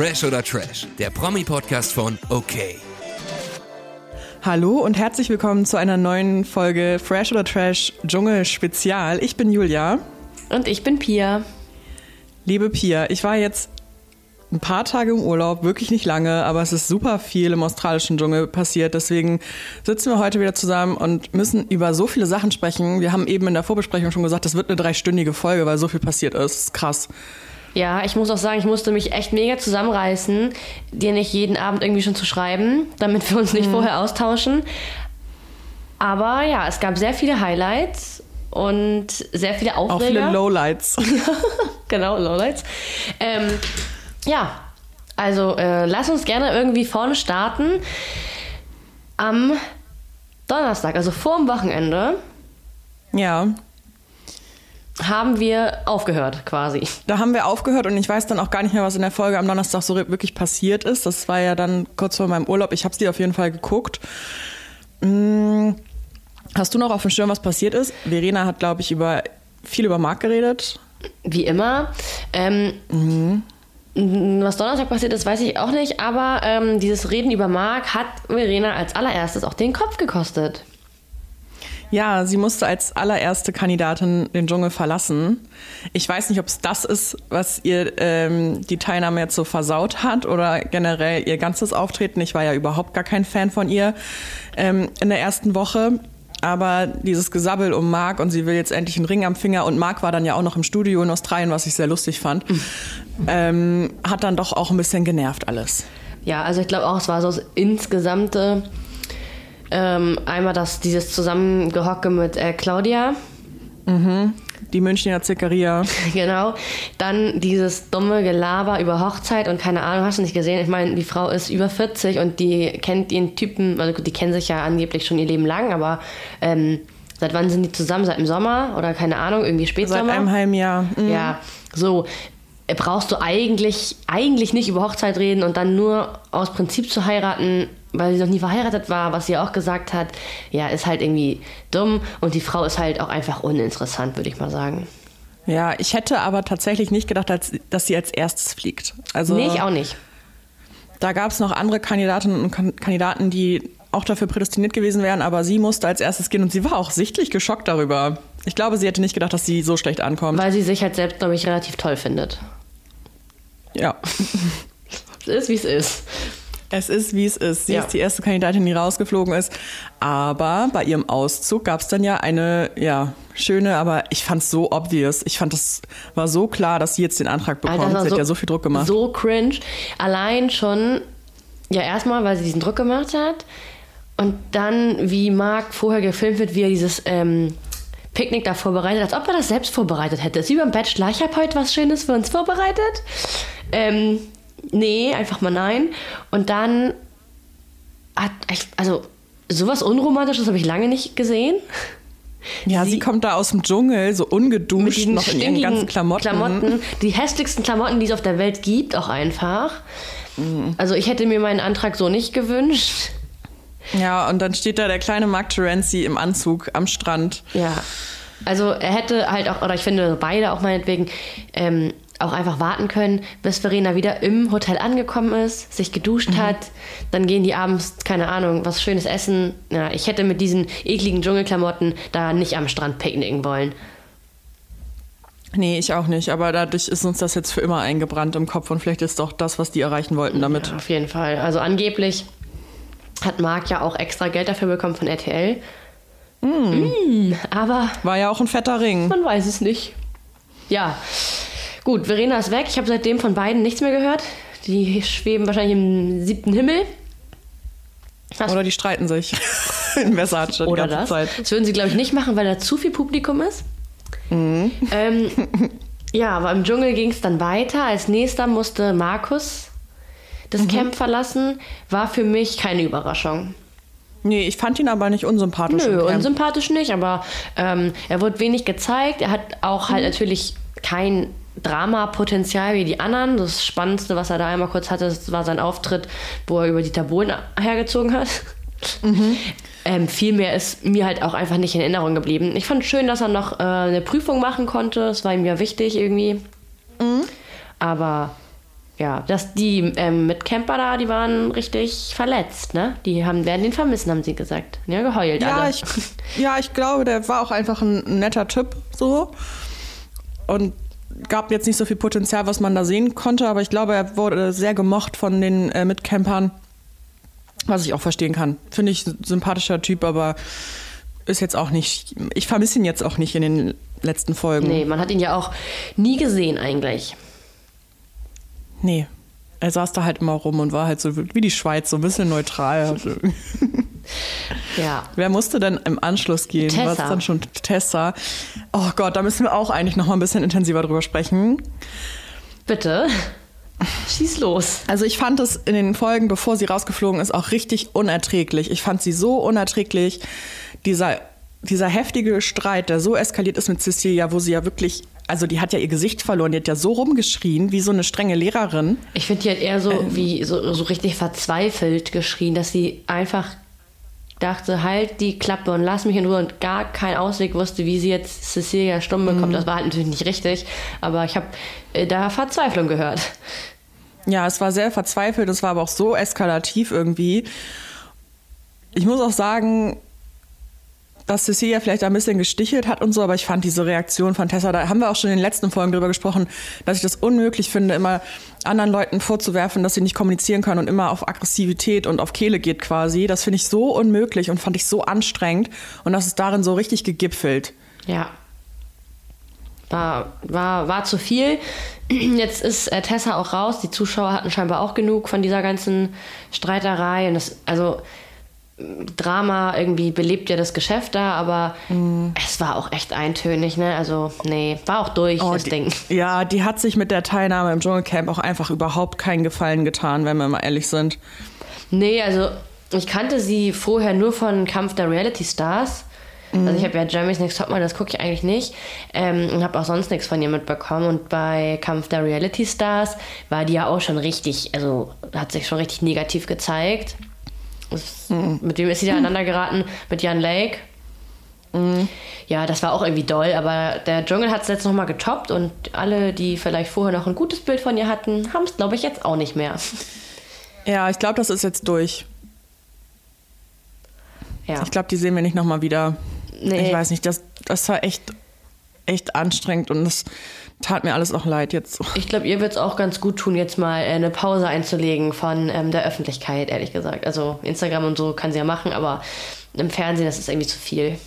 Fresh oder Trash, der Promi-Podcast von OK. Hallo und herzlich willkommen zu einer neuen Folge Fresh oder Trash Dschungel Spezial. Ich bin Julia. Und ich bin Pia. Liebe Pia, ich war jetzt ein paar Tage im Urlaub, wirklich nicht lange, aber es ist super viel im australischen Dschungel passiert. Deswegen sitzen wir heute wieder zusammen und müssen über so viele Sachen sprechen. Wir haben eben in der Vorbesprechung schon gesagt, das wird eine dreistündige Folge, weil so viel passiert ist. Das ist krass. Ja, ich muss auch sagen, ich musste mich echt mega zusammenreißen, dir nicht jeden Abend irgendwie schon zu schreiben, damit wir uns nicht mhm. vorher austauschen. Aber ja, es gab sehr viele Highlights und sehr viele Aufreger. Auch viele Lowlights. genau, Lowlights. Ähm, ja, also äh, lass uns gerne irgendwie vorne starten. Am Donnerstag, also vor dem Wochenende. Ja haben wir aufgehört quasi. Da haben wir aufgehört und ich weiß dann auch gar nicht mehr, was in der Folge am Donnerstag so wirklich passiert ist. Das war ja dann kurz vor meinem Urlaub. Ich habe es dir auf jeden Fall geguckt. Hm, hast du noch auf dem Schirm, was passiert ist? Verena hat, glaube ich, über viel über Marc geredet. Wie immer. Ähm, mhm. Was Donnerstag passiert ist, weiß ich auch nicht, aber ähm, dieses Reden über Marc hat Verena als allererstes auch den Kopf gekostet. Ja, sie musste als allererste Kandidatin den Dschungel verlassen. Ich weiß nicht, ob es das ist, was ihr ähm, die Teilnahme jetzt so versaut hat oder generell ihr ganzes Auftreten. Ich war ja überhaupt gar kein Fan von ihr ähm, in der ersten Woche. Aber dieses Gesabbel um Marc und sie will jetzt endlich einen Ring am Finger und Marc war dann ja auch noch im Studio in Australien, was ich sehr lustig fand, ähm, hat dann doch auch ein bisschen genervt alles. Ja, also ich glaube auch, es war so das insgesamte ähm, einmal das, dieses Zusammengehocke mit äh, Claudia. Mhm. Die Münchner Zickeria. genau. Dann dieses dumme Gelaber über Hochzeit und keine Ahnung, hast du nicht gesehen? Ich meine, die Frau ist über 40 und die kennt ihren Typen, also die kennen sich ja angeblich schon ihr Leben lang, aber ähm, seit wann sind die zusammen? Seit dem Sommer oder keine Ahnung, irgendwie Spätsommer? Seit einem halben Jahr. Mhm. Ja, so brauchst du eigentlich, eigentlich nicht über Hochzeit reden und dann nur aus Prinzip zu heiraten, weil sie noch nie verheiratet war, was sie auch gesagt hat, ja, ist halt irgendwie dumm und die Frau ist halt auch einfach uninteressant, würde ich mal sagen. Ja, ich hätte aber tatsächlich nicht gedacht, dass sie als erstes fliegt. Also, nee, ich auch nicht. Da gab es noch andere Kandidatinnen und Kandidaten, die auch dafür prädestiniert gewesen wären, aber sie musste als erstes gehen und sie war auch sichtlich geschockt darüber. Ich glaube, sie hätte nicht gedacht, dass sie so schlecht ankommt. Weil sie sich halt selbst, glaube ich, relativ toll findet. Ja. es ist, wie es ist. Es ist, wie es ist. Sie ja. ist die erste Kandidatin, die rausgeflogen ist. Aber bei ihrem Auszug gab es dann ja eine, ja, schöne, aber ich fand es so obvious. Ich fand, es war so klar, dass sie jetzt den Antrag bekommt. Sie so, hat ja so viel Druck gemacht. So cringe. Allein schon, ja, erstmal, weil sie diesen Druck gemacht hat. Und dann, wie Marc vorher gefilmt wird, wie er dieses ähm, Picknick da vorbereitet, als ob er das selbst vorbereitet hätte. ist wie beim Bachelor. Ich habe heute was Schönes für uns vorbereitet. Ähm, nee, einfach mal nein. Und dann hat, also sowas Unromantisches habe ich lange nicht gesehen. Ja, sie, sie, kommt da aus dem Dschungel, so ungeduscht, noch in ihren ganzen Klamotten. Klamotten. Die hässlichsten Klamotten, die es auf der Welt gibt, auch einfach. Mhm. Also ich hätte mir meinen Antrag so nicht gewünscht. Ja, und dann steht da der kleine Mark Terenzi im Anzug am Strand. Ja. Also er hätte halt auch, oder ich finde beide auch meinetwegen, ähm, auch einfach warten können, bis Verena wieder im Hotel angekommen ist, sich geduscht mhm. hat. Dann gehen die abends, keine Ahnung, was Schönes essen. Ja, ich hätte mit diesen ekligen Dschungelklamotten da nicht am Strand picknicken wollen. Nee, ich auch nicht. Aber dadurch ist uns das jetzt für immer eingebrannt im Kopf und vielleicht ist doch das, was die erreichen wollten damit. Ja, auf jeden Fall. Also angeblich hat Marc ja auch extra Geld dafür bekommen von RTL. Mm. Mm, aber. War ja auch ein fetter Ring. Man weiß es nicht. Ja. Gut, Verena ist weg. Ich habe seitdem von beiden nichts mehr gehört. Die schweben wahrscheinlich im siebten Himmel. Hast Oder die streiten sich in Versace Oder die ganze das. Zeit. Das würden sie, glaube ich, nicht machen, weil da zu viel Publikum ist. Mhm. Ähm, ja, aber im Dschungel ging es dann weiter. Als nächster musste Markus das mhm. Camp verlassen. War für mich keine Überraschung. Nee, ich fand ihn aber nicht unsympathisch. Nö, unsympathisch nicht, aber ähm, er wurde wenig gezeigt. Er hat auch halt mhm. natürlich kein Dramapotenzial wie die anderen. Das Spannendste, was er da einmal kurz hatte, war sein Auftritt, wo er über die Tabulen hergezogen hat. Mhm. Ähm, viel mehr ist mir halt auch einfach nicht in Erinnerung geblieben. Ich fand schön, dass er noch äh, eine Prüfung machen konnte. Das war ihm ja wichtig irgendwie. Mhm. Aber ja, dass die ähm, Mitcamper da, die waren richtig verletzt, ne? Die haben, werden den vermissen, haben sie gesagt. Ja, geheult Ja, alle. ich, ja, ich glaube, der war auch einfach ein netter Typ so. Und gab jetzt nicht so viel Potenzial, was man da sehen konnte, aber ich glaube, er wurde sehr gemocht von den äh, Mitcampern, was ich auch verstehen kann. Finde ich ein sympathischer Typ, aber ist jetzt auch nicht. Ich vermisse ihn jetzt auch nicht in den letzten Folgen. Nee, man hat ihn ja auch nie gesehen eigentlich. Nee. Er saß da halt immer rum und war halt so wie die Schweiz, so ein bisschen neutral. Ja. Wer musste denn im Anschluss gehen? Tessa. Was dann schon Tessa? Oh Gott, da müssen wir auch eigentlich noch mal ein bisschen intensiver drüber sprechen. Bitte. Schieß los. Also ich fand es in den Folgen, bevor sie rausgeflogen ist, auch richtig unerträglich. Ich fand sie so unerträglich. Dieser, dieser heftige Streit, der so eskaliert ist mit Cecilia, wo sie ja wirklich, also die hat ja ihr Gesicht verloren, die hat ja so rumgeschrien, wie so eine strenge Lehrerin. Ich finde, die hat eher so wie so, so richtig verzweifelt geschrien, dass sie einfach dachte, halt die Klappe und lass mich in Ruhe und gar keinen Ausweg wusste, wie sie jetzt Cecilia stumm bekommt. Das war halt natürlich nicht richtig, aber ich habe äh, da Verzweiflung gehört. Ja, es war sehr verzweifelt, es war aber auch so eskalativ irgendwie. Ich muss auch sagen, dass Cecilia vielleicht ein bisschen gestichelt hat und so, aber ich fand diese Reaktion von Tessa, da haben wir auch schon in den letzten Folgen drüber gesprochen, dass ich das unmöglich finde, immer anderen Leuten vorzuwerfen, dass sie nicht kommunizieren können und immer auf Aggressivität und auf Kehle geht quasi. Das finde ich so unmöglich und fand ich so anstrengend und das ist darin so richtig gegipfelt. Ja. War, war, war zu viel. Jetzt ist äh, Tessa auch raus. Die Zuschauer hatten scheinbar auch genug von dieser ganzen Streiterei. Und das, also Drama irgendwie belebt ja das Geschäft da, aber es war auch echt eintönig, ne? Also, nee, war auch durch, das die, Ding. Ja, die hat sich mit der Teilnahme im Dschungelcamp auch einfach überhaupt keinen Gefallen getan, wenn wir mal ehrlich sind. Nee, also ich kannte sie vorher nur von Kampf der Reality Stars. Also ich habe ja Jeremy's Next Topmodel, das gucke ich eigentlich nicht ähm, und habe auch sonst nichts von ihr mitbekommen. Und bei Kampf der Reality Stars war die ja auch schon richtig, also hat sich schon richtig negativ gezeigt. Das, Mit wem ist sie da aneinander geraten? Mit Jan Lake. Ja, das war auch irgendwie doll, aber der Dschungel hat es jetzt nochmal getoppt und alle, die vielleicht vorher noch ein gutes Bild von ihr hatten, haben es, glaube ich, jetzt auch nicht mehr. Ja, ich glaube, das ist jetzt durch. Ja. Ich glaube, die sehen wir nicht nochmal wieder. Nee. Ich weiß nicht, das, das war echt, echt anstrengend und es tat mir alles auch leid jetzt. Ich glaube, ihr wird es auch ganz gut tun, jetzt mal äh, eine Pause einzulegen von ähm, der Öffentlichkeit, ehrlich gesagt. Also Instagram und so kann sie ja machen, aber im Fernsehen, das ist irgendwie zu viel.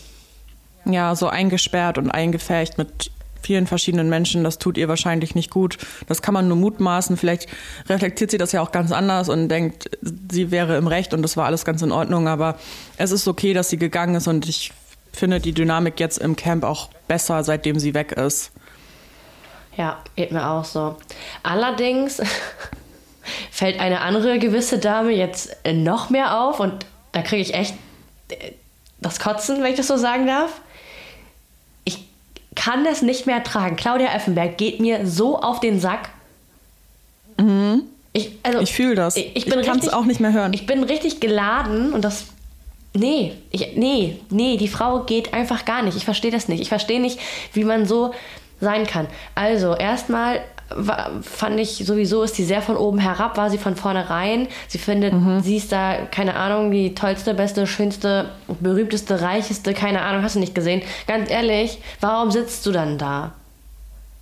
Ja, so eingesperrt und eingefärcht mit vielen verschiedenen Menschen, das tut ihr wahrscheinlich nicht gut. Das kann man nur mutmaßen. Vielleicht reflektiert sie das ja auch ganz anders und denkt, sie wäre im Recht und das war alles ganz in Ordnung. Aber es ist okay, dass sie gegangen ist und ich finde die Dynamik jetzt im Camp auch besser, seitdem sie weg ist. Ja, geht mir auch so. Allerdings fällt eine andere gewisse Dame jetzt noch mehr auf und da kriege ich echt äh, das Kotzen, wenn ich das so sagen darf. Ich kann das nicht mehr tragen. Claudia Effenberg geht mir so auf den Sack. Ich, also, Ich fühle das. Ich, ich Ich kann's richtig, auch nicht mehr hören. Ich bin richtig geladen und das. Nee, ich, nee, nee, die Frau geht einfach gar nicht. Ich verstehe das nicht. Ich verstehe nicht, wie man so sein kann. Also, erstmal fand ich sowieso, ist sie sehr von oben herab, war sie von vornherein. Sie findet, Mhm. sie ist da, keine Ahnung, die tollste, beste, schönste, berühmteste, reicheste, keine Ahnung, hast du nicht gesehen. Ganz ehrlich, warum sitzt du dann da?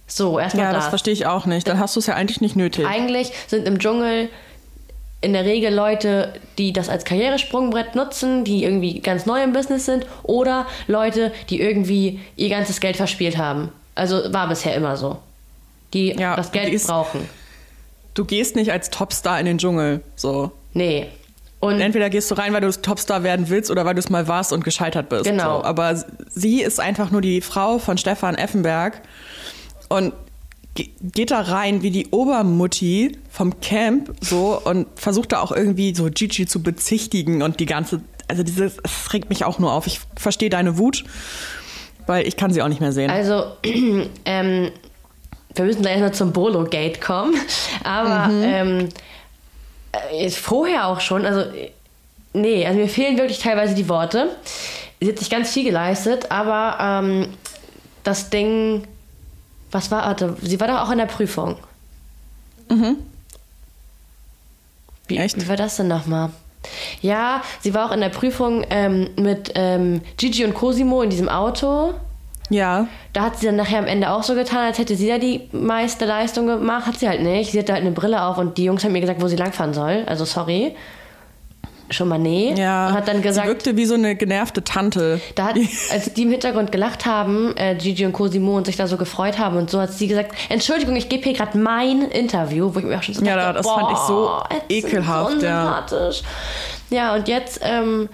So, erstmal Ja, das. das verstehe ich auch nicht. Dann hast du es ja eigentlich nicht nötig. Eigentlich sind im Dschungel in der Regel Leute, die das als Karrieresprungbrett nutzen, die irgendwie ganz neu im Business sind oder Leute, die irgendwie ihr ganzes Geld verspielt haben. Also war bisher immer so. Die Ja, das Geld die ist- brauchen. Du gehst nicht als Topstar in den Dschungel. So. Nee. Und Entweder gehst du rein, weil du Topstar werden willst oder weil du es mal warst und gescheitert bist. Genau. So. Aber sie ist einfach nur die Frau von Stefan Effenberg und ge- geht da rein wie die Obermutti vom Camp so und versucht da auch irgendwie so Gigi zu bezichtigen und die ganze, also dieses, es regt mich auch nur auf. Ich verstehe deine Wut, weil ich kann sie auch nicht mehr sehen. Also, ähm, wir müssen gleich mal zum Bolo-Gate kommen. Aber Mhm. ähm, äh, vorher auch schon, also, nee, also mir fehlen wirklich teilweise die Worte. Sie hat sich ganz viel geleistet, aber ähm, das Ding, was war, warte, sie war doch auch in der Prüfung. Wie, Echt? wie war das denn nochmal? Ja, sie war auch in der Prüfung ähm, mit ähm, Gigi und Cosimo in diesem Auto. Ja. Da hat sie dann nachher am Ende auch so getan, als hätte sie da die meiste Leistung gemacht. Hat sie halt nicht. Sie hatte halt eine Brille auf und die Jungs haben mir gesagt, wo sie langfahren soll. Also sorry. Schon mal nee. Ja. Und hat dann sie gesagt, wirkte wie so eine genervte Tante. da hat, als die im Hintergrund gelacht haben, äh, Gigi und Cosimo und sich da so gefreut haben und so, hat sie gesagt, Entschuldigung, ich gebe hier gerade mein Interview, wo ich mir auch schon so Ja, dachte, das fand ich so boah, ekelhaft, So ja. Ja. und jetzt ähm,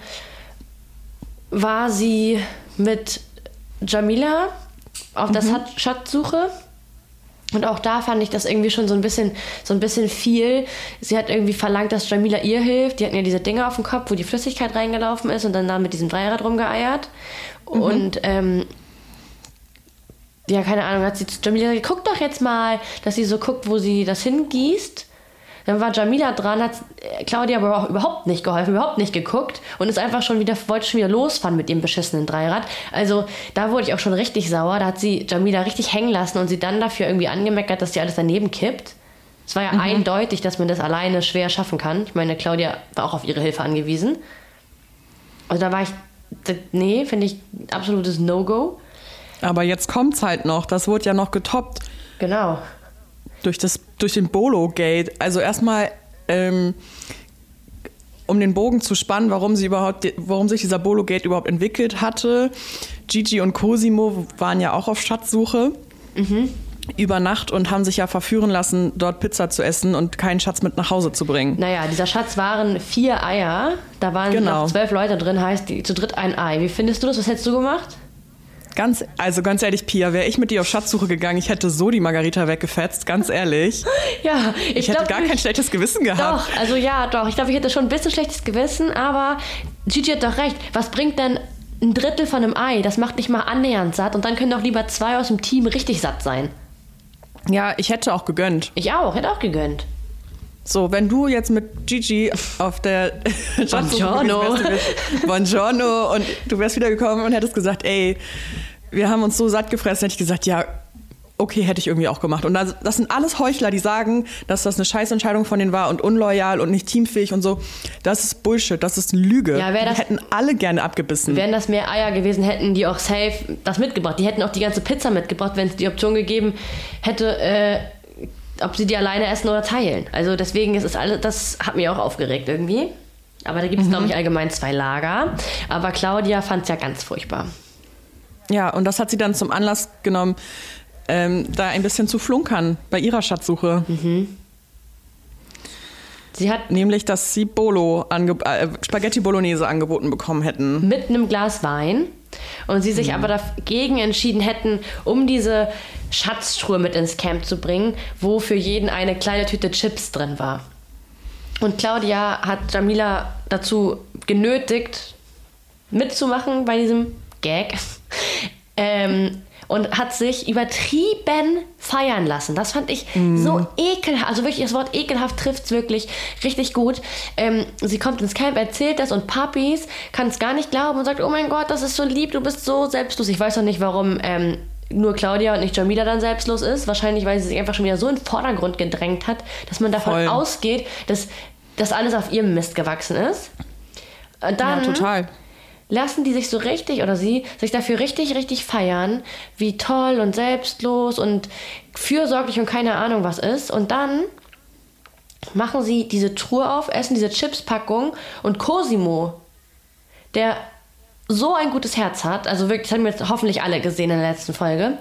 war sie mit Jamila auf der Mhm. Schat- Schatzsuche. Und auch da fand ich das irgendwie schon so ein bisschen, so ein bisschen viel. Sie hat irgendwie verlangt, dass Jamila ihr hilft. Die hatten ja diese Dinge auf dem Kopf, wo die Flüssigkeit reingelaufen ist und dann da mit diesem Dreirad rumgeeiert. Mhm. Und ähm, ja, keine Ahnung, hat sie zu Jamila gesagt, guck doch jetzt mal, dass sie so guckt, wo sie das hingießt. Dann war Jamila dran, hat äh, Claudia aber auch überhaupt nicht geholfen, überhaupt nicht geguckt und ist einfach schon wieder, wollte schon wieder losfahren mit ihrem beschissenen Dreirad. Also da wurde ich auch schon richtig sauer. Da hat sie Jamila richtig hängen lassen und sie dann dafür irgendwie angemeckert, dass sie alles daneben kippt. Es war ja eindeutig, dass man das alleine schwer schaffen kann. Ich meine, Claudia war auch auf ihre Hilfe angewiesen. Also da war ich, nee, finde ich absolutes No-Go. Aber jetzt kommt's halt noch. Das wurde ja noch getoppt Genau. Durch, das, durch den Bolo-Gate. Also erstmal, ähm, um den Bogen zu spannen, warum, sie überhaupt, warum sich dieser Bolo-Gate überhaupt entwickelt hatte. Gigi und Cosimo waren ja auch auf Schatzsuche. Über Nacht und haben sich ja verführen lassen, dort Pizza zu essen und keinen Schatz mit nach Hause zu bringen. Naja, dieser Schatz waren vier Eier. Da waren Genau. noch zwölf Leute drin, heißt die, zu dritt ein Ei. Wie findest du das? Was hättest du gemacht? Ganz, also ganz ehrlich, Pia, wäre ich mit dir auf Schatzsuche gegangen, ich hätte so die Margarita weggefetzt, ganz ehrlich. Ja, ich, Ich hätte glaub, gar kein schlechtes Gewissen gehabt. Doch, also ja, doch. Ich glaube, ich hätte schon ein bisschen schlechtes Gewissen, aber Gigi hat doch recht. Was bringt denn ein Drittel von einem Ei? Das macht nicht mal annähernd satt und dann können doch lieber zwei aus dem Team richtig satt sein. Ja, ich hätte auch gegönnt. Ich auch, hätte auch gegönnt. So, wenn du jetzt mit Gigi auf der Schatzsuche Buongiorno. Buongiorno und du wärst wiedergekommen und hättest gesagt, ey, wir haben uns so satt gefressen, hätte ich gesagt, ja, okay, hätte ich irgendwie auch gemacht. Und das, das sind alles Heuchler, die sagen, dass das eine Scheißentscheidung von denen war und unloyal und nicht teamfähig und so. Das ist Bullshit, das ist Lüge. Ja, wär die das- hätten alle gerne abgebissen. Wären das mehr Eier gewesen, hätten die auch safe das mitgebracht. Die hätten auch die ganze Pizza mitgebracht, wenn es die Option gegeben hätte, äh, ob sie die alleine essen oder teilen. Also deswegen ist es alles, das hat mich auch aufgeregt irgendwie. Aber da gibt es, glaube ich, allgemein zwei Lager. Aber Claudia fand es ja ganz furchtbar. Ja, und das hat sie dann zum Anlass genommen, ähm, da ein bisschen zu flunkern bei ihrer Schatzsuche. Sie hat Nämlich, dass sie Bolo äh, Spaghetti Bolognese angeboten bekommen hätten. mit einem Glas Wein und sie sich aber dagegen entschieden hätten, um diese Schatztruhe mit ins Camp zu bringen, wo für jeden eine kleine Tüte Chips drin war. Und Claudia hat Jamila dazu genötigt, mitzumachen bei diesem Gag. Ähm, und hat sich übertrieben feiern lassen. Das fand ich so ekelhaft. Also wirklich, das Wort ekelhaft trifft es wirklich richtig gut. Ähm, sie kommt ins Camp, erzählt das und Papis kann es gar nicht glauben und sagt, oh mein Gott, das ist so lieb, du bist so selbstlos. Ich weiß noch nicht, warum ähm, nur Claudia und nicht Jamila dann selbstlos ist. Wahrscheinlich, weil sie sich einfach schon wieder so in den Vordergrund gedrängt hat, dass man davon Voll. ausgeht, dass das alles auf ihrem Mist gewachsen ist. Dann ja, total. Lassen die sich so richtig oder sie sich dafür richtig, richtig feiern, wie toll und selbstlos und fürsorglich und keine Ahnung was ist. Und dann machen sie diese Truhe auf, essen diese Chipspackung und Cosimo, der so ein gutes Herz hat, also wirklich, das haben wir jetzt hoffentlich alle gesehen in der letzten Folge,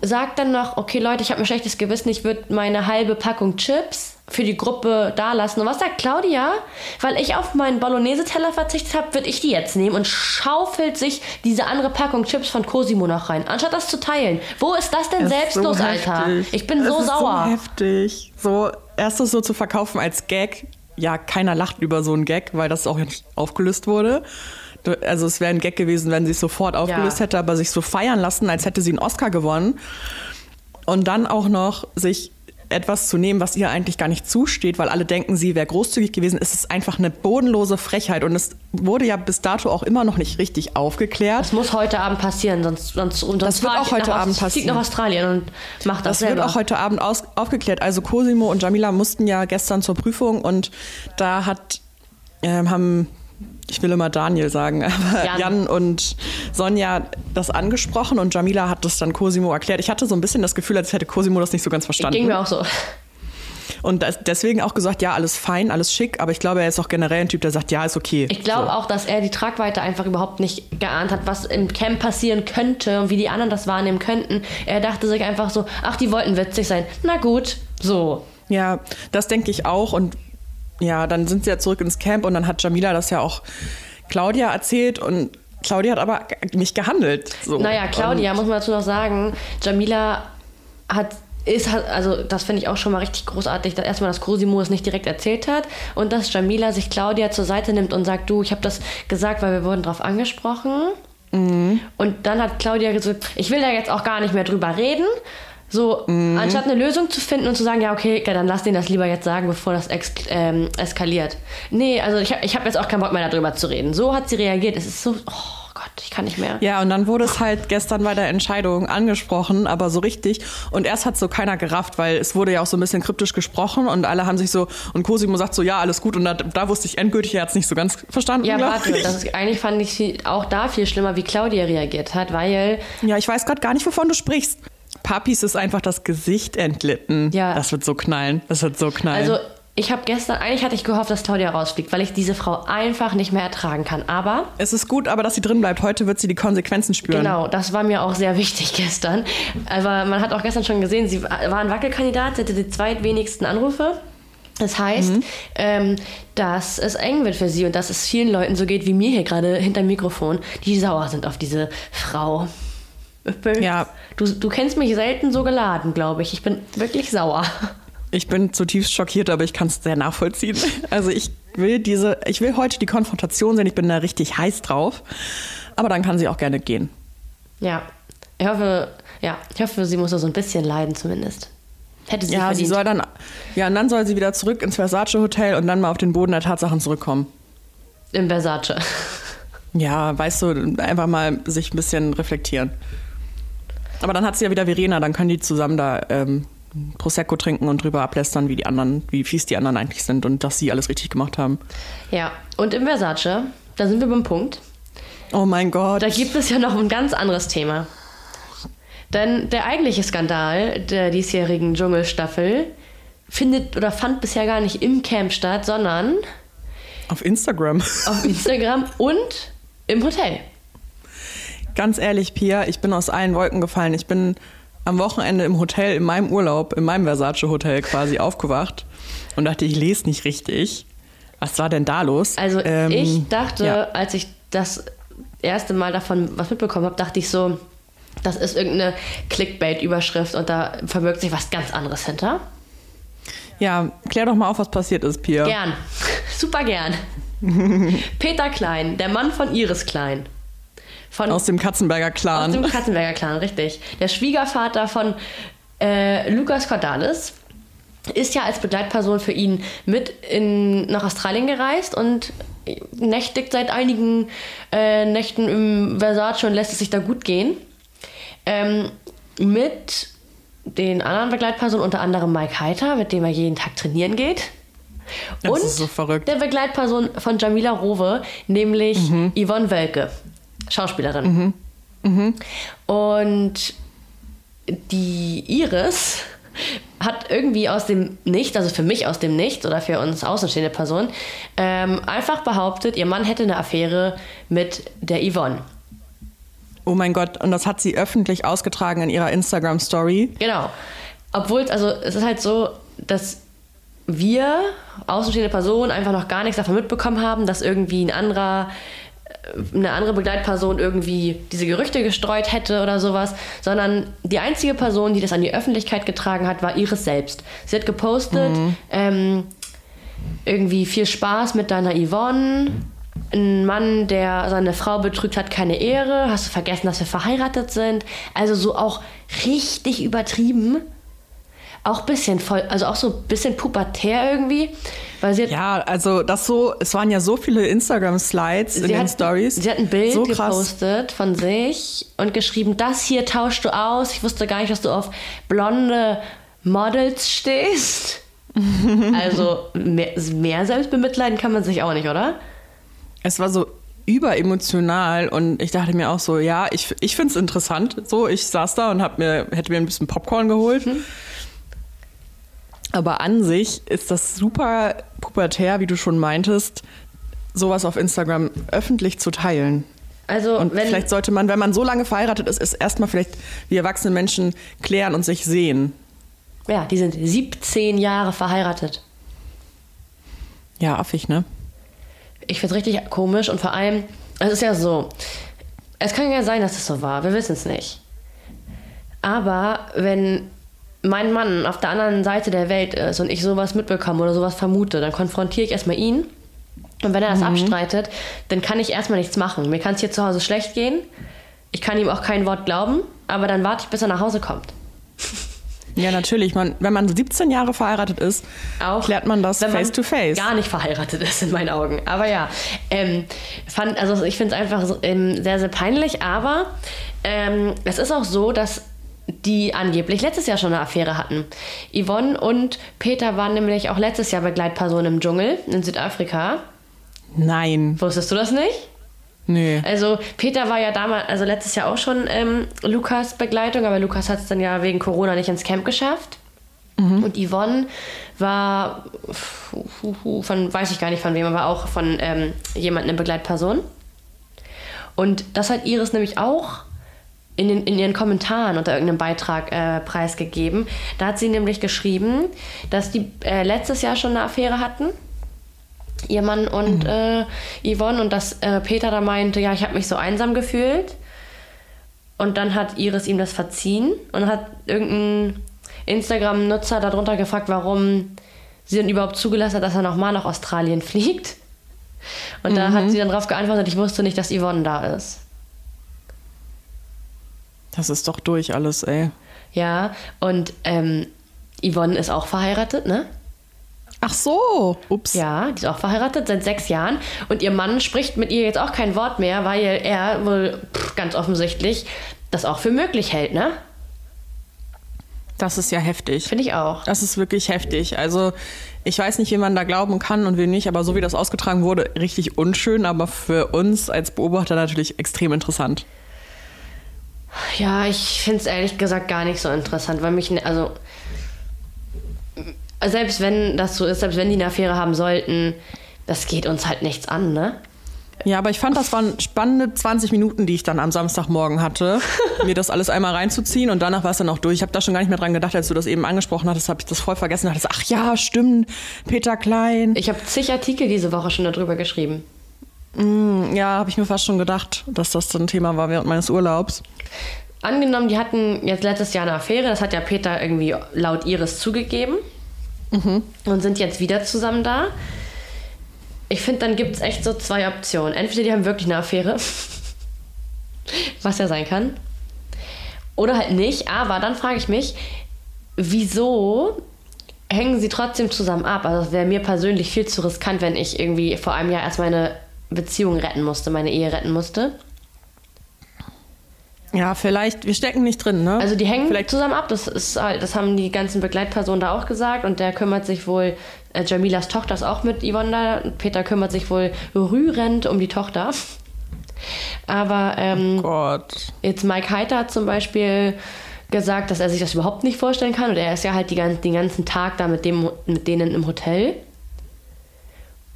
sagt dann noch, okay Leute, ich habe ein schlechtes Gewissen, ich würde meine halbe Packung Chips für die Gruppe da lassen. Und was sagt Claudia? Weil ich auf meinen Bolognese-Teller verzichtet habe, würde ich die jetzt nehmen und schaufelt sich diese andere Packung Chips von Cosimo noch rein, anstatt das zu teilen. Wo ist das denn Das selbstlos, so Alter? Ich bin Das so ist sauer. So heftig. So, erstes so zu verkaufen als Gag. Ja, keiner lacht über so einen Gag, weil das auch nicht aufgelöst wurde. Also es wäre ein Gag gewesen, wenn sie es sofort aufgelöst Ja. hätte, aber sich so feiern lassen, als hätte sie einen Oscar gewonnen. Und dann auch noch sich etwas zu nehmen, was ihr eigentlich gar nicht zusteht, weil alle denken, sie wäre großzügig gewesen, ist es einfach eine bodenlose Frechheit. Und es wurde ja bis dato auch immer noch nicht richtig aufgeklärt. Das muss heute Abend passieren, sonst, sonst, und sonst Das wird auch heute Abend passieren. nach Australien und mach das, Das selber. wird auch heute Abend aus, aufgeklärt. Also Cosimo und Jamila mussten ja gestern zur Prüfung und da hat, ähm, haben, ich will immer Daniel sagen, aber Jan. Jan. und Sonja das angesprochen und Jamila hat das dann Cosimo erklärt. Ich hatte so ein bisschen das Gefühl, als hätte Cosimo das nicht so ganz verstanden. Ging mir auch so. Und das, deswegen auch gesagt, ja, alles fein, alles schick, aber ich glaube, er ist auch generell ein Typ, der sagt, ja, ist okay. Ich glaube auch, dass er die Tragweite einfach überhaupt nicht geahnt hat, was im Camp passieren könnte und wie die anderen das wahrnehmen könnten. Er dachte sich einfach so, ach, die wollten witzig sein. Na gut, so. Ja, das denke ich auch. Und ja, dann sind sie ja zurück ins Camp und dann hat Jamila das ja auch Claudia erzählt und Claudia hat aber nicht gehandelt. So. Naja, Claudia, muss man dazu noch sagen, Jamila hat ist also das finde ich auch schon mal richtig großartig, dass erstmal dass Cosimo es nicht direkt erzählt hat und dass Jamila sich Claudia zur Seite nimmt und sagt, du, ich habe das gesagt, weil wir wurden drauf angesprochen. Mhm. Und dann hat Claudia gesagt, ich will da jetzt auch gar nicht mehr drüber reden. So, Mhm. anstatt eine Lösung zu finden und zu sagen, ja, okay, dann lass den das lieber jetzt sagen, bevor das ex ähm, eskaliert. Nee, also ich, hab- ich habe jetzt auch keinen Bock mehr darüber zu reden. So hat sie reagiert. Es ist so, oh Gott, ich kann nicht mehr. Ja, und dann wurde es halt gestern bei der Entscheidung angesprochen, aber so richtig. Und erst hat so keiner gerafft, weil es wurde ja auch so ein bisschen kryptisch gesprochen und alle haben sich so, und Cosimo sagt so, ja, alles gut. Und da, da wusste ich endgültig, er hat es nicht so ganz verstanden. Ja, warte, ich. das ist, eigentlich fand ich viel, auch da viel schlimmer, wie Claudia reagiert hat, weil Ja, ich weiß gerade gar nicht, wovon du sprichst. Papis ist einfach das Gesicht entglitten. Ja. Das wird so knallen. Das wird so knallen. Also ich habe gestern, eigentlich hatte ich gehofft, dass Claudia rausfliegt, weil ich diese Frau einfach nicht mehr ertragen kann. Aber es ist gut, aber dass sie drin bleibt. Heute wird sie die Konsequenzen spüren. genau, das war mir auch sehr wichtig gestern. Aber man hat auch gestern schon gesehen, sie war ein Wackelkandidat, sie hatte die zweitwenigsten Anrufe. Das heißt, ähm, dass es eng wird für sie und dass es vielen Leuten so geht wie mir hier gerade hinterm Mikrofon, die sauer sind auf diese Frau. Öppel, Ja. Du, du kennst mich selten so geladen, glaube ich. Ich bin wirklich sauer. Ich bin zutiefst schockiert, aber ich kann es sehr nachvollziehen. Also ich will diese, ich will heute die Konfrontation sehen. Ich bin da richtig heiß drauf. Aber dann kann sie auch gerne gehen. Ja. Ich hoffe, ja, ich hoffe, sie muss da so ein bisschen leiden zumindest. Hätte sie Ja, sie verdient. soll dann, ja, und dann soll sie wieder zurück ins Versace Hotel und dann mal auf den Boden der Tatsachen zurückkommen. Im Versace. Ja, weißt du, einfach mal sich ein bisschen reflektieren. Aber dann hat sie ja wieder Verena, dann können die zusammen da ähm, Prosecco trinken und drüber ablästern, wie die anderen, wie fies die anderen eigentlich sind und dass sie alles richtig gemacht haben. Ja, und im Versace, da sind wir beim Punkt. Oh mein Gott. Da gibt es ja noch ein ganz anderes Thema. Denn der eigentliche Skandal der diesjährigen Dschungelstaffel findet oder fand bisher gar nicht im Camp statt, sondern Auf Instagram. auf Instagram und im Hotel. Ganz ehrlich, Pia, ich bin aus allen Wolken gefallen. Ich bin am Wochenende im Hotel, in meinem Urlaub, in meinem Versace-Hotel quasi aufgewacht und dachte, ich lese nicht richtig. Was war denn da los? Also Ähm, ich dachte, ja. als ich das erste Mal davon was mitbekommen habe, dachte ich so, das ist irgendeine Clickbait-Überschrift und da verbirgt sich was ganz anderes hinter. Ja, klär doch mal auf, was passiert ist, Pia. Gern. Super gern. Peter Klein, der Mann von Iris Klein. Von, Aus dem Katzenberger Clan. aus dem Katzenberger Clan, richtig. Der Schwiegervater von äh, Lukas Cordalis ist ja als Begleitperson für ihn mit in, nach Australien gereist und nächtigt seit einigen äh, Nächten im Versace und lässt es sich da gut gehen. Ähm, mit den anderen Begleitpersonen, unter anderem Mike Heiter, mit dem er jeden Tag trainieren geht. Das und ist so verrückt. der Begleitperson von Jamila Rowe, nämlich Mhm. Yvonne Wölke, Schauspielerin. Und die Iris hat irgendwie aus dem Nichts, also für mich aus dem Nichts oder für uns außenstehende Personen, ähm, einfach behauptet, ihr Mann hätte eine Affäre mit der Yvonne. Oh mein Gott, und das hat sie öffentlich ausgetragen in ihrer Instagram-Story. Genau. Obwohl, also es ist halt so, dass wir, außenstehende Personen, einfach noch gar nichts davon mitbekommen haben, dass irgendwie ein anderer, eine andere Begleitperson irgendwie diese Gerüchte gestreut hätte oder sowas, sondern die einzige Person, die das an die Öffentlichkeit getragen hat, war Iris selbst. Sie hat gepostet, ähm, irgendwie viel Spaß mit deiner Yvonne. Ein Mann, der seine Frau betrügt, hat keine Ehre. Hast du vergessen, dass wir verheiratet sind? Also so auch richtig übertrieben. auch bisschen voll, also auch so ein bisschen pubertär irgendwie. Weil sie Ja, also das so, es waren ja so viele Instagram-Slides in den hat, Stories. Sie hat ein Bild so gepostet von sich und geschrieben, das hier tauschst du aus. Ich wusste gar nicht, dass du auf blonde Models stehst. also mehr, mehr Selbstbemitleiden kann man sich auch nicht, oder? Es war so überemotional und ich dachte mir auch so, ja, ich, ich finde es interessant. So, ich saß da und hab mir, hätte mir ein bisschen Popcorn geholt. Mhm. Aber an sich ist das super pubertär, wie du schon meintest, sowas auf Instagram öffentlich zu teilen. Also Und vielleicht sollte man, wenn man so lange verheiratet ist, ist erstmal vielleicht wie erwachsene Menschen klären und sich sehen. ja, die sind 17 Jahre verheiratet. Ja, affig, ne? Ich finde es richtig komisch und vor allem, es ist ja so, es kann ja sein, dass es so war, wir wissen es nicht. Aber wenn mein Mann auf der anderen Seite der Welt ist und ich sowas mitbekomme oder sowas vermute, dann konfrontiere ich erstmal ihn. Und wenn er das abstreitet, dann kann ich erstmal nichts machen. Mir kann es hier zu Hause schlecht gehen. Ich kann ihm auch kein Wort glauben, aber dann warte ich, bis er nach Hause kommt. Ja, natürlich. Man, wenn man 17 Jahre verheiratet ist, Auch klärt man das face to face. Gar nicht verheiratet ist in meinen Augen. Aber ja, ähm, fand, also ich finde es einfach ähm, sehr, sehr peinlich. Aber ähm, es ist auch so, dass die angeblich letztes Jahr schon eine Affäre hatten. Yvonne und Peter waren nämlich auch letztes Jahr Begleitpersonen im Dschungel in Südafrika. Nein. Wusstest du das nicht? Nee. Also Peter war ja damals, also letztes Jahr auch schon ähm, Lukas Begleitung, aber Lukas hat es dann ja wegen Corona nicht ins Camp geschafft. Und Yvonne war von, weiß ich gar nicht von wem, aber auch von ähm, jemandem eine Begleitperson. Und das hat Iris nämlich auch in, den, in ihren Kommentaren unter irgendeinem Beitrag äh, preisgegeben. Da hat sie nämlich geschrieben, dass die äh, letztes Jahr schon eine Affäre hatten ihr Mann und äh, Yvonne und dass äh, Peter da meinte, ja, ich habe mich so einsam gefühlt. Und dann hat Iris ihm das verziehen und hat irgendein Instagram-Nutzer darunter gefragt, warum sie denn überhaupt zugelassen hat, dass er nochmal nach Australien fliegt. Und da hat sie dann darauf geantwortet, ich wusste nicht, dass Yvonne da ist. Das ist doch durch alles, ey. Ja, und ähm, Yvonne ist auch verheiratet, ne? Ach so. Ups. Ja, die ist auch verheiratet seit sechs Jahren. Und ihr Mann spricht mit ihr jetzt auch kein Wort mehr, weil er wohl pff, ganz offensichtlich das auch für möglich hält, ne? Das ist ja heftig. Finde ich auch. Das ist wirklich heftig. Also ich weiß nicht, wie man da glauben kann und wie nicht, aber so wie das ausgetragen wurde, richtig unschön, aber für uns als Beobachter natürlich extrem interessant. Ja, ich finde es ehrlich gesagt gar nicht so interessant, weil mich, ne- also selbst wenn das so ist, selbst wenn die eine Affäre haben sollten, das geht uns halt nichts an, ne? Ja, aber ich fand, das waren spannende 20 Minuten, die ich dann am Samstagmorgen hatte, mir das alles einmal reinzuziehen und danach war es dann auch durch. Ich habe da schon gar nicht mehr dran gedacht, als du das eben angesprochen hattest, habe ich das voll vergessen. Da dachte ach ja, stimmt, Peter Klein. Ich habe zig Artikel diese Woche schon darüber geschrieben. Ja, habe ich mir fast schon gedacht, dass das ein Thema war während meines Urlaubs. Angenommen, die hatten jetzt letztes Jahr eine Affäre, das hat ja Peter irgendwie laut Iris zugegeben. Und sind jetzt wieder zusammen da. Ich finde, dann gibt es echt so zwei Optionen. Entweder die haben wirklich eine Affäre, was ja sein kann. Oder halt nicht. Aber dann frage ich mich, wieso hängen sie trotzdem zusammen ab? Also es wäre mir persönlich viel zu riskant, wenn ich irgendwie vor einem Jahr erst meine Beziehung retten musste, meine Ehe retten musste. Ja, vielleicht, wir stecken nicht drin, ne? Also die hängen Vielleicht- zusammen ab, das ist halt, das haben die ganzen Begleitpersonen da auch gesagt und der kümmert sich wohl, äh, Jamilas Tochter ist auch mit Yvonne da, Peter kümmert sich wohl rührend um die Tochter. Aber ähm, Gott. jetzt Mike Heiter hat zum Beispiel gesagt, dass er sich das überhaupt nicht vorstellen kann und er ist ja halt die, den ganzen Tag da mit, dem, mit denen im Hotel.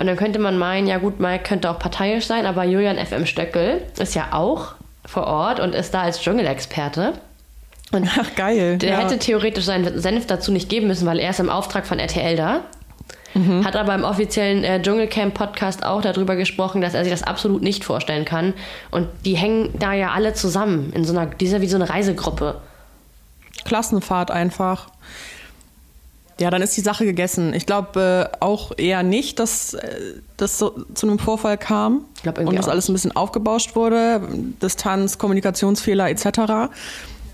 Und dann könnte man meinen, ja gut, Mike könnte auch parteiisch sein, aber Julian FM Stöckel ist ja auch vor Ort und ist da als Dschungelexperte. Und Ach, geil. der ja. hätte theoretisch seinen Senf dazu nicht geben müssen, weil er ist im Auftrag von RTL da. Hat aber im offiziellen äh, Dschungelcamp-Podcast auch darüber gesprochen, dass er sich das absolut nicht vorstellen kann. Und die hängen da ja alle zusammen in so einer, dieser wie so eine Reisegruppe. Klassenfahrt einfach. Ja, dann ist die Sache gegessen. Ich glaube äh, auch eher nicht, dass äh, das so zu einem Vorfall kam Ich glaub und das alles ein bisschen aufgebauscht wurde. Distanz, Kommunikationsfehler etc.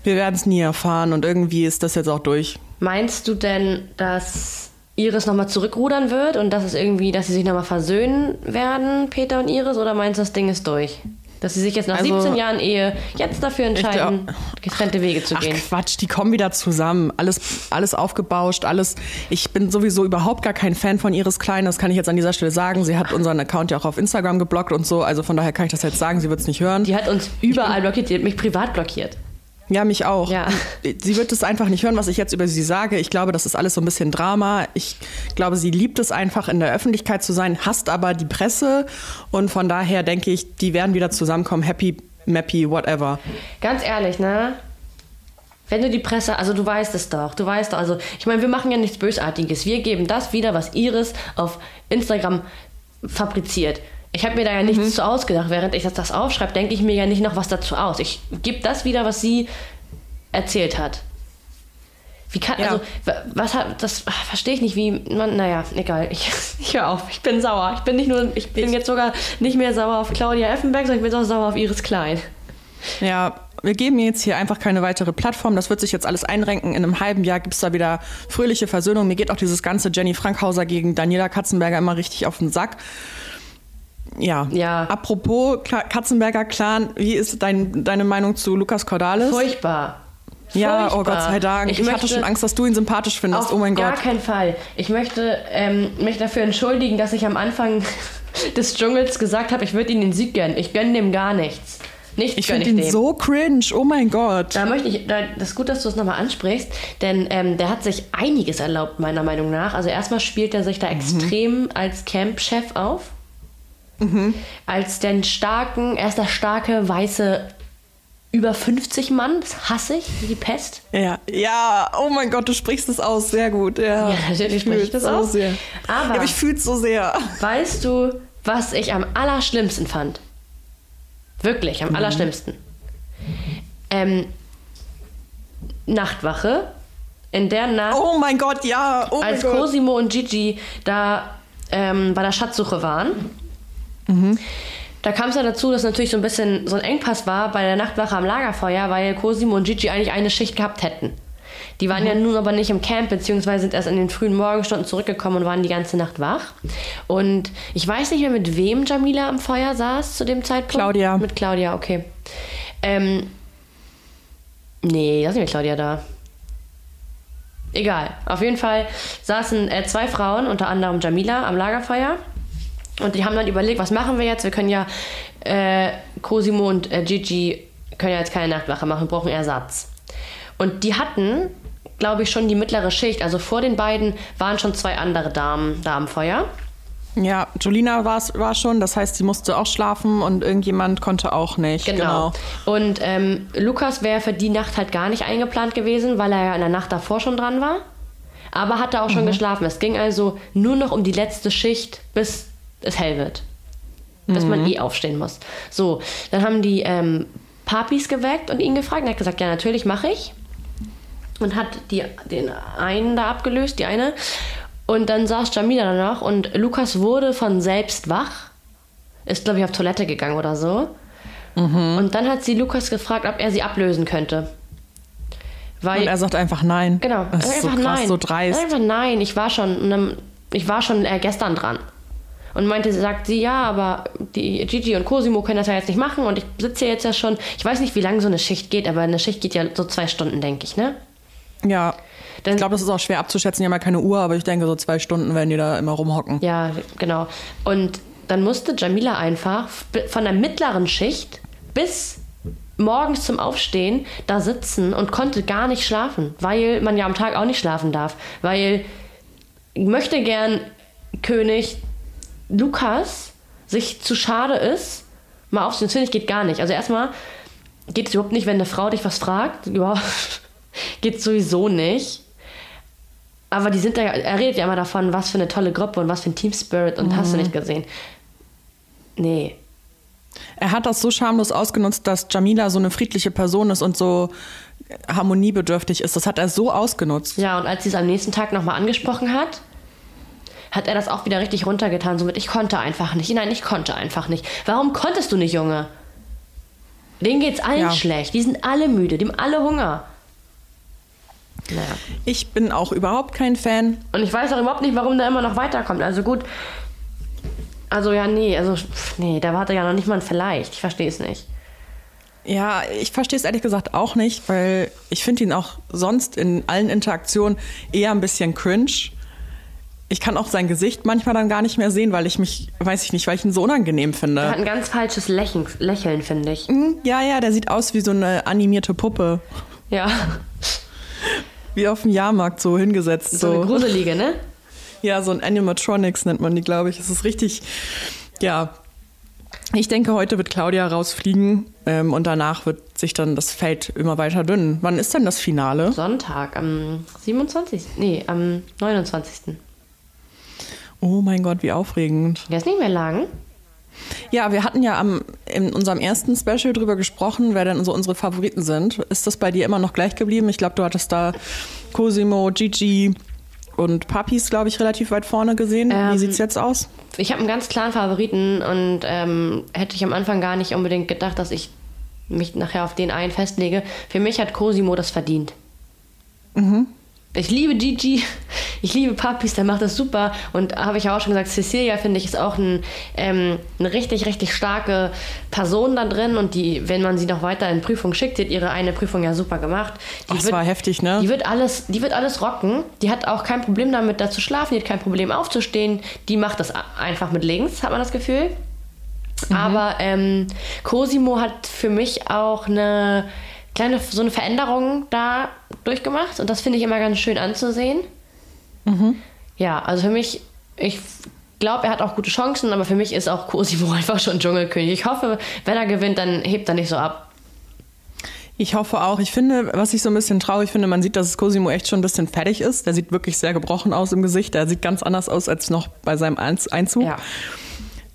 Wir werden es nie erfahren und irgendwie ist das jetzt auch durch. Meinst du denn, dass Iris nochmal zurückrudern wird und dass es irgendwie, dass sie sich nochmal versöhnen werden, Peter und Iris, oder meinst du, das Ding ist durch? Dass sie sich jetzt nach Also- 17 Jahren Ehe jetzt dafür entscheiden, getrennte Wege zu Ach gehen. Quatsch, die kommen wieder zusammen. Alles, alles aufgebauscht, alles. Ich bin sowieso überhaupt gar kein Fan von Iris Klein, das kann ich jetzt an dieser Stelle sagen. Sie hat unseren Account ja auch auf Instagram geblockt und so, also von daher kann ich das jetzt sagen, sie wird es nicht hören. Die hat uns überall blockiert, die hat mich privat blockiert. Ja, mich auch. Ja. Sie wird es einfach nicht hören, was ich jetzt über sie sage. Ich glaube, das ist alles so ein bisschen Drama. Ich glaube, sie liebt es einfach, in der Öffentlichkeit zu sein, hasst aber die Presse. Und von daher denke ich, die werden wieder zusammenkommen. Happy, mappy, whatever. Ganz ehrlich, ne? Wenn du die Presse, also du weißt es doch, du weißt doch, also ich meine, wir machen ja nichts Bösartiges. Wir geben das wieder, was Iris auf Instagram fabriziert. Ich habe mir da ja nichts Mhm. zu ausgedacht. Während ich das, das aufschreibe, denke ich mir ja nicht noch was dazu aus. Ich gebe das wieder, was sie erzählt hat. Wie kann, Ja. also, wa- was hat, das ach, verstehe ich nicht, wie man, naja, egal, ich, ich höre auf, ich bin sauer. Ich bin nicht nur, ich bin jetzt sogar nicht mehr sauer auf Claudia Effenberg, sondern ich bin auch sauer auf Iris Klein. Ja, wir geben jetzt hier einfach keine weitere Plattform. Das wird sich jetzt alles einrenken. In einem halben Jahr gibt es da wieder fröhliche Versöhnung. Mir geht auch dieses ganze Jenny Frankhauser gegen Daniela Katzenberger immer richtig auf den Sack. Ja. Ja. Apropos Katzenberger Clan, wie ist dein, deine Meinung zu Lukas Cordalis? Furchtbar. Ja, oh Furchtbar. Gott sei Dank. Ich, hatte möchte schon Angst, dass du ihn sympathisch findest. Auf oh mein gar Gott. keinen Fall. Ich möchte ähm, mich dafür entschuldigen, dass ich am Anfang des Dschungels gesagt habe, ich würde ihm den Sieg gönnen. Ich gönne dem gar nichts. Nichts Ich gönne finde ich ihn dem. so cringe. Oh mein Gott. Da möchte ich, da, das ist gut, dass du es nochmal ansprichst, denn ähm, der hat sich einiges erlaubt, meiner Meinung nach. Also erstmal spielt er sich da extrem als Camp-Chef auf. Als den starken, er ist der starke, weiße, über 50 Mann, das hasse ich, wie die Pest. Ja, ja, oh mein Gott, du sprichst es aus, sehr gut. Ja, Ja, natürlich spreche ich das so aus. Sehr. Aber- ja, aber ich fühle es so sehr. Weißt du, was ich am allerschlimmsten fand? Wirklich, am allerschlimmsten. Ähm, Nachtwache. In der Nacht, Oh mein Gott, ja. Oh als mein Gott. Cosimo und Gigi da ähm, bei der Schatzsuche waren, da kam es ja dazu, dass natürlich so ein bisschen so ein Engpass war bei der Nachtwache am Lagerfeuer, weil Cosimo und Gigi eigentlich eine Schicht gehabt hätten. Die waren ja nun aber nicht im Camp, beziehungsweise sind erst in den frühen Morgenstunden zurückgekommen und waren die ganze Nacht wach. Und ich weiß nicht mehr, mit wem Jamila am Feuer saß zu dem Zeitpunkt. Claudia. Mit Claudia, okay. Ähm, nee, da ist nicht mit Claudia da. Egal. Auf jeden Fall saßen äh, zwei Frauen, unter anderem Jamila, am Lagerfeuer. Und die haben dann überlegt, was machen wir jetzt? Wir können ja, äh, Cosimo und äh, Gigi können ja jetzt keine Nachtwache machen, wir brauchen Ersatz. Und die hatten, glaube ich, schon die mittlere Schicht. Also vor den beiden waren schon zwei andere Damen da am Feuer. Ja, Jolina war's, war schon, das heißt, sie musste auch schlafen und irgendjemand konnte auch nicht. Genau. Und ähm, Lukas wäre für die Nacht halt gar nicht eingeplant gewesen, weil er ja in der Nacht davor schon dran war. Aber hatte auch schon geschlafen. Es ging also nur noch um die letzte Schicht, bis es hell wird. Bis man eh aufstehen muss. So, dann haben die ähm, Papis geweckt und ihn gefragt. Er hat gesagt, ja, natürlich mache ich. Und hat die, den einen da abgelöst, die eine. Und dann saß Jamila danach und Lukas wurde von selbst wach. Ist, glaube ich, auf Toilette gegangen oder so. Und dann hat sie Lukas gefragt, ob er sie ablösen könnte. Weil, Und er sagt einfach nein. genau, Das ist so einfach krass, nein. so dreist. Einfach nein, ich war schon, und ich war schon äh, gestern dran. Und meinte, sagt sie, ja, aber die Gigi und Cosimo können das ja jetzt nicht machen und ich sitze hier jetzt ja schon, ich weiß nicht, wie lange so eine Schicht geht, aber eine Schicht geht ja so zwei Stunden, denke ich, ne? Ja. Dann- ich glaube, das ist auch schwer abzuschätzen. Die haben ja keine Uhr, aber ich denke, so zwei Stunden werden die da immer rumhocken. Ja, genau. Und dann musste Jamila einfach von der mittleren Schicht bis morgens zum Aufstehen da sitzen und konnte gar nicht schlafen, weil man ja am Tag auch nicht schlafen darf. Weil möchte gern König Lukas sich zu schade ist, mal aufstehen. Ich geht gar nicht. Also erstmal geht es überhaupt nicht, wenn eine Frau dich was fragt. Geht sowieso nicht. Aber die sind da, er redet ja immer davon, was für eine tolle Gruppe und was für ein Team Spirit und hast du nicht gesehen. Nee. Er hat das so schamlos ausgenutzt, dass Jamila so eine friedliche Person ist und so harmoniebedürftig ist. Das hat er so ausgenutzt. Ja, und als sie es am nächsten Tag nochmal angesprochen hat, hat er das auch wieder richtig runtergetan. Somit, ich konnte einfach nicht. Nein, ich konnte einfach nicht. Warum konntest du nicht, Junge? Denen geht's allen Ja. schlecht. Die sind alle müde, die haben alle Hunger. Naja. Ich bin auch überhaupt kein Fan. Und ich weiß auch überhaupt nicht, warum der immer noch weiterkommt. Also gut. Also ja, nee, also nee, da war ja noch nicht mal ein Vielleicht. Ich verstehe es nicht. Ja, ich verstehe es ehrlich gesagt auch nicht, weil ich finde ihn auch sonst in allen Interaktionen eher ein bisschen cringe. Ich kann auch sein Gesicht manchmal dann gar nicht mehr sehen, weil ich mich, weiß ich nicht, weil ich ihn so unangenehm Er hat finde. ein ganz falsches Lächeln, Lächeln finde ich. Hm, Ja, ja, der sieht aus wie so eine animierte Puppe. Ja. Wie auf dem Jahrmarkt so hingesetzt. So eine gruselige, ne? Ja, so ein Animatronics nennt man die, glaube ich. Es ist richtig, ja. Ich denke, heute wird Claudia rausfliegen ähm, und danach wird sich dann das Feld immer weiter dünnen. Wann ist denn das Finale? Sonntag, am 27. Nee, am 29. Oh mein Gott, wie aufregend. Der ist nicht mehr lang. Ja, wir hatten ja am, in unserem ersten Special drüber gesprochen, wer denn so unsere Favoriten sind. Ist das bei dir immer noch gleich geblieben? Ich glaube, du hattest da Cosimo, Gigi und Papis, glaube ich, relativ weit vorne gesehen. Ähm, wie sieht's jetzt aus? Ich habe einen ganz klaren Favoriten und ähm, hätte ich am Anfang gar nicht unbedingt gedacht, dass ich mich nachher auf den einen festlege. Für mich hat Cosimo das verdient. Ich liebe Gigi, ich liebe Papis, der macht das super. Und habe ich ja auch schon gesagt, Cecilia finde ich ist auch ein, ähm, eine richtig, richtig starke Person da drin. Und die, wenn man sie noch weiter in Prüfung schickt, die hat ihre eine Prüfung ja super gemacht. Die das war heftig, ne? Die wird alles, die wird alles rocken. Die hat auch kein Problem damit, da zu schlafen. Die hat kein Problem aufzustehen. Die macht das einfach mit links, hat man das Gefühl. Aber ähm, Cosimo hat für mich auch eine kleine so eine Veränderung da durchgemacht und das finde ich immer ganz schön anzusehen. Ja, also für mich, ich glaube, er hat auch gute Chancen, aber für mich ist auch Cosimo einfach schon Dschungelkönig. Ich hoffe, wenn er gewinnt, dann hebt er nicht so ab. Ich hoffe auch. Ich finde, was ich so ein bisschen traurig finde, man sieht, dass Cosimo echt schon ein bisschen fertig ist. Der sieht wirklich sehr gebrochen aus im Gesicht. Der sieht ganz anders aus als noch bei seinem Einz- Einzug. Ja.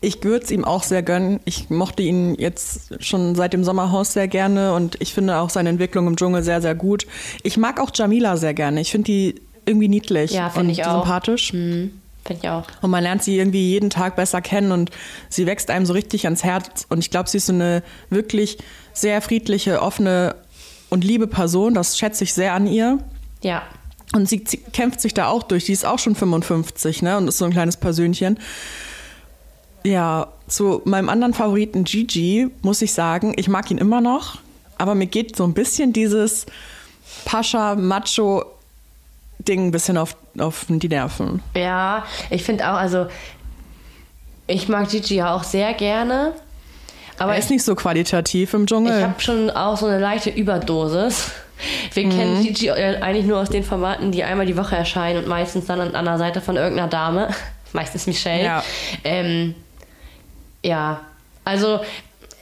Ich würde es ihm auch sehr gönnen. Ich mochte ihn jetzt schon seit dem Sommerhaus sehr gerne und ich finde auch seine Entwicklung im Dschungel sehr, sehr gut. Ich mag auch Jamila sehr gerne. Ich finde die irgendwie niedlich Ja, und ich auch. sympathisch. Hm, finde ich auch. Und man lernt sie irgendwie jeden Tag besser kennen und sie wächst einem so richtig ans Herz. Und ich glaube, sie ist so eine wirklich sehr friedliche, offene und liebe Person. Das schätze ich sehr an ihr. Ja. Und sie, sie kämpft sich da auch durch. Die ist auch schon 55, ne? Und ist so ein kleines Persönchen. Ja, zu meinem anderen Favoriten Gigi muss ich sagen, ich mag ihn immer noch, aber mir geht so ein bisschen dieses Pascha-Macho-Ding ein bisschen auf, auf die Nerven. Ja, ich finde auch, also ich mag Gigi ja auch sehr gerne. Aber er ist nicht so qualitativ im Ich Dschungel. habe schon auch so eine leichte Überdosis. Wir kennen Gigi äh, eigentlich nur aus den Formaten, die einmal die Woche erscheinen und meistens dann an der Seite von irgendeiner Dame. Meistens Michelle. Ja. Ähm, ja, also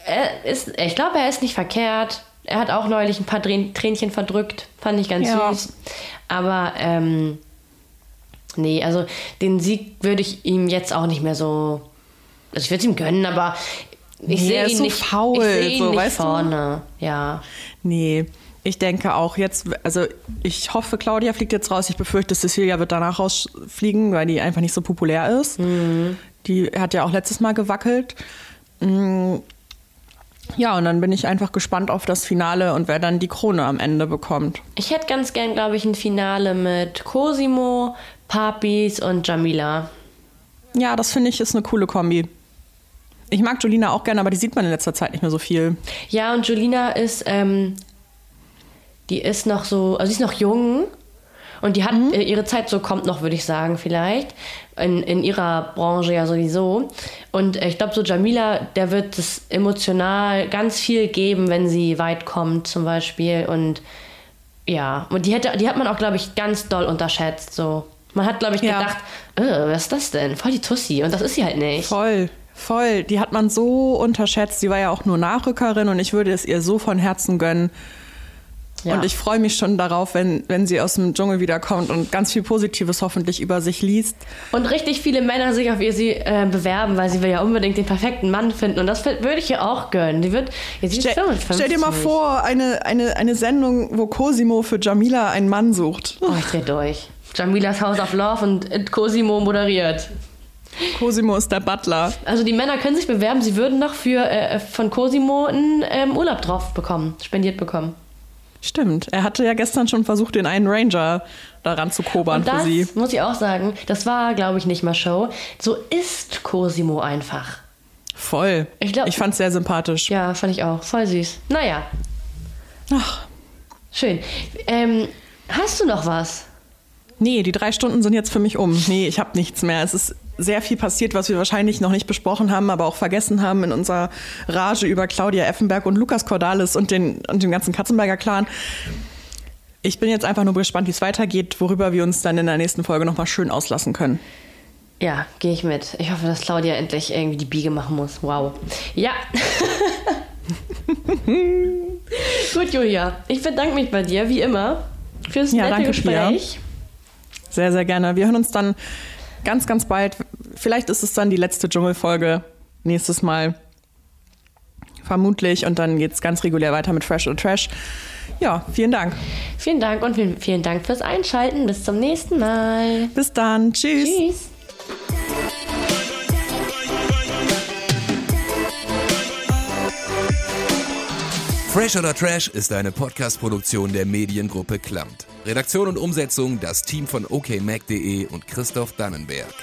er ist, ich glaube, er ist nicht verkehrt. Er hat auch neulich ein paar Tränchen verdrückt. Fand ich ganz Ja. süß. Aber ähm, nee, also den Sieg würde ich ihm jetzt auch nicht mehr so. Also ich würde es ihm gönnen, aber ich Nee, sehe ihn so nicht, faul, ich sehe ihn so, nicht weißt du? vorne. Ja. Nee, ich denke auch jetzt, also ich hoffe, Claudia fliegt jetzt raus. Ich befürchte, Cecilia wird danach rausfliegen, weil die einfach nicht so populär ist. Die hat ja auch letztes Mal gewackelt. Mm, Ja, und dann bin ich einfach gespannt auf das Finale und wer dann die Krone am Ende bekommt. Ich hätte ganz gern, glaube ich, ein Finale mit Cosimo, Papis und Jamila. Ja, das finde ich ist eine coole Kombi. Ich mag Jolina auch gerne, aber die sieht man in letzter Zeit nicht mehr so viel. Ja, und Julina ist, ähm, die ist noch so, also sie ist noch jung und die hat Mhm. äh, ihre Zeit so kommt noch, würde ich sagen, vielleicht. In, in ihrer Branche ja sowieso. Und äh, ich glaube, so Jamila, der wird es emotional ganz viel geben, wenn sie weit kommt, zum Beispiel. Und ja, und die, hätte, die hat man auch, glaube ich, ganz doll unterschätzt. So. Man hat, glaube ich, Ja. gedacht, äh, was ist das denn? Voll die Tussi. Und das ist sie halt nicht. Voll, voll. Die hat man so unterschätzt. Sie war ja auch nur Nachrückerin und ich würde es ihr so von Herzen gönnen. Ja. Und ich freue mich schon darauf, wenn, wenn sie aus dem Dschungel wiederkommt und ganz viel Positives hoffentlich über sich liest. Und richtig viele Männer sich auf ihr sie äh, bewerben, weil sie will ja unbedingt den perfekten Mann finden. Und das würde ich ihr auch gönnen. Die wird, ist Stell, 55. stell dir mal vor, eine, eine, eine Sendung, wo Cosimo für Jamila einen Mann sucht. Oh, ich dreh durch. Jamilas House of Love und äh, Cosimo moderiert. Cosimo ist der Butler. Also die Männer können sich bewerben, sie würden noch für, äh, von Cosimo einen ähm, Urlaub drauf bekommen, spendiert bekommen. Stimmt. Er hatte ja gestern schon versucht, den einen Ranger daran zu kobern Und das für sie. muss ich auch sagen, das war, glaube ich, nicht mal Show. So ist Cosimo einfach. Voll. Ich glaub- ich fand es sehr sympathisch. Ja, fand ich auch. Voll süß. Naja, Ach, schön. Ähm, hast du noch was? nee, die drei Stunden sind jetzt für mich um. Nee, ich habe nichts mehr. Es ist sehr viel passiert, was wir wahrscheinlich noch nicht besprochen haben, aber auch vergessen haben in unserer Rage über Claudia Effenberg und Lukas Cordalis und den, und den ganzen Katzenberger Clan. Ich bin jetzt einfach nur gespannt, wie es weitergeht, worüber wir uns dann in der nächsten Folge nochmal schön auslassen können. Ja, gehe ich mit. Ich hoffe, dass Claudia endlich irgendwie die Biege machen muss. Wow. Ja. Gut, Julia. Ich bedanke mich bei dir, wie immer, fürs Ja, nette danke. Gespräch. Sehr, sehr gerne. Wir hören uns dann ganz, ganz bald. Vielleicht ist es dann die letzte Dschungelfolge nächstes Mal. Vermutlich. Und dann geht es ganz regulär weiter mit Fresh oder Trash. Ja, vielen Dank. Vielen Dank und vielen, vielen Dank fürs Einschalten. Bis zum nächsten Mal. Bis dann. Tschüss. Tschüss. Fresh oder Trash ist eine Podcast-Produktion der Mediengruppe Klamt. Redaktion und Umsetzung das Team von okmac.de und Christoph Dannenberg.